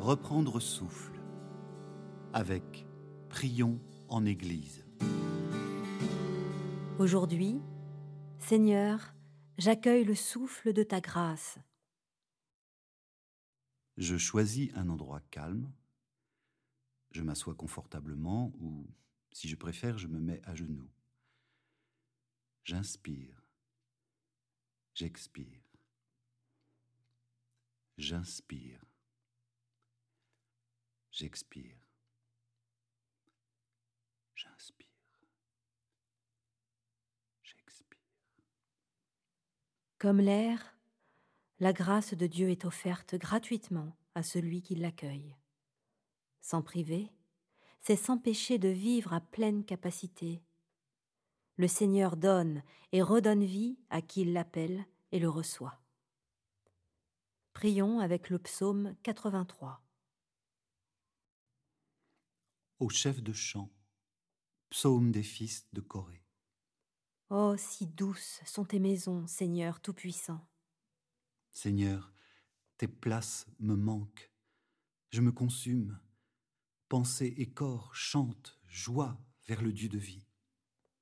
Reprendre souffle avec Prions en Église. Aujourd'hui, Seigneur, j'accueille le souffle de ta grâce. Je choisis un endroit calme, je m'assois confortablement ou, si je préfère, je me mets à genoux. J'inspire, j'expire, j'inspire, j'expire, j'inspire, j'expire. Comme l'air, la grâce de Dieu est offerte gratuitement à celui qui l'accueille. Sans priver, c'est s'empêcher de vivre à pleine capacité. Le Seigneur donne et redonne vie à qui l'appelle et le reçoit. Prions avec le psaume 83. Au chef de chant, psaume des fils de Corée. Oh, si douces sont tes maisons, Seigneur Tout-Puissant. Seigneur, tes places me manquent, je me consume. Pensée et corps chantent joie vers le Dieu de vie.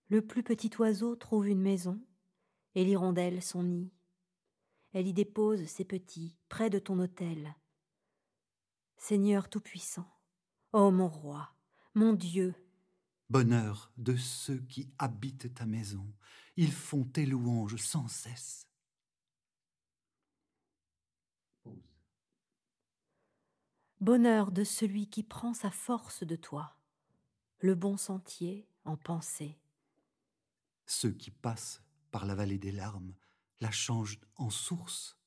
Le plus petit oiseau trouve une maison, et l'hirondelle son nid. Elle y dépose ses petits près de ton autel. Seigneur Tout-Puissant, ô mon roi, mon Dieu, Bonheur de ceux qui habitent ta maison, ils font tes louanges sans cesse. bonheur de celui qui prend sa force de toi, le bon sentier en pensée. Ceux qui passent par la vallée des larmes la changent en source.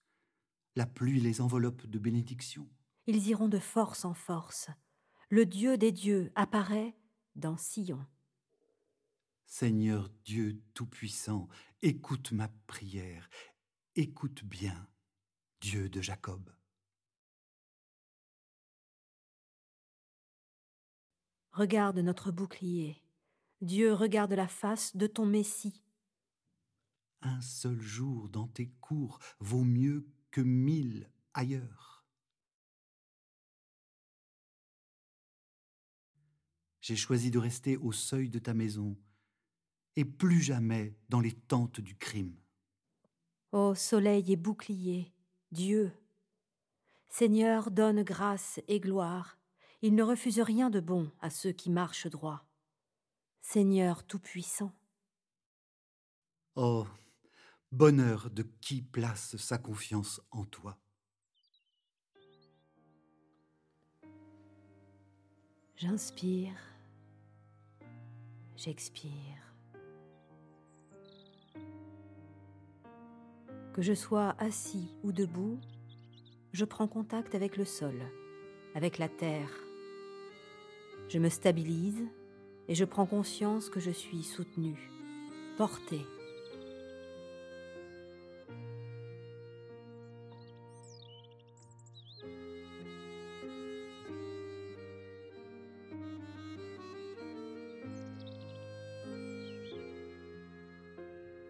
La pluie les enveloppe de bénédictions. Ils iront de force en force. Le Dieu des dieux apparaît dans Sion. Seigneur Dieu Tout-Puissant, écoute ma prière, écoute bien, Dieu de Jacob. Regarde notre bouclier. Dieu regarde la face de ton Messie. Un seul jour dans tes cours vaut mieux que mille ailleurs. J'ai choisi de rester au seuil de ta maison et plus jamais dans les tentes du crime. Ô soleil et bouclier, Dieu, Seigneur, donne grâce et gloire il ne refuse rien de bon à ceux qui marchent droit. Seigneur Tout-Puissant. Oh, bonheur de qui place sa confiance en toi. J'inspire, j'expire. Que je sois assis ou debout, je prends contact avec le sol, avec la terre, je me stabilise et je prends conscience que je suis soutenue, portée.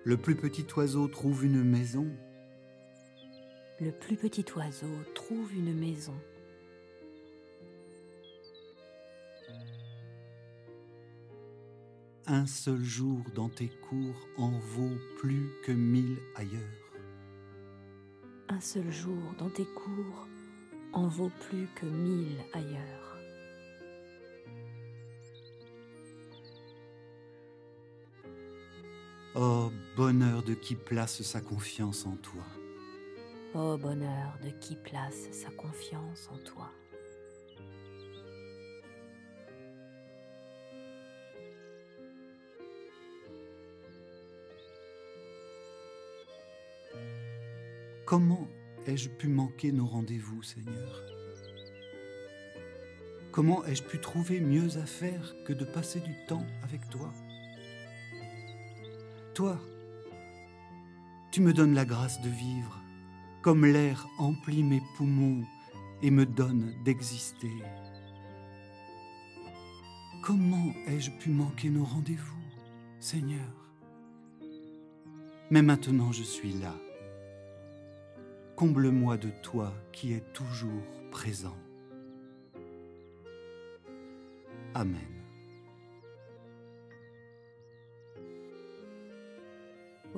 Le plus petit oiseau trouve une maison. Le plus petit oiseau trouve une maison. Un seul jour dans tes cours en vaut plus que mille ailleurs. Un seul jour dans tes cours en vaut plus que mille ailleurs. Oh bonheur de qui place sa confiance en toi. Oh bonheur de qui place sa confiance en toi. Comment ai-je pu manquer nos rendez-vous, Seigneur? Comment ai-je pu trouver mieux à faire que de passer du temps avec toi? Toi, tu me donnes la grâce de vivre, comme l'air emplit mes poumons et me donne d'exister. Comment ai-je pu manquer nos rendez-vous, Seigneur? Mais maintenant je suis là Comble-moi de toi qui es toujours présent. Amen.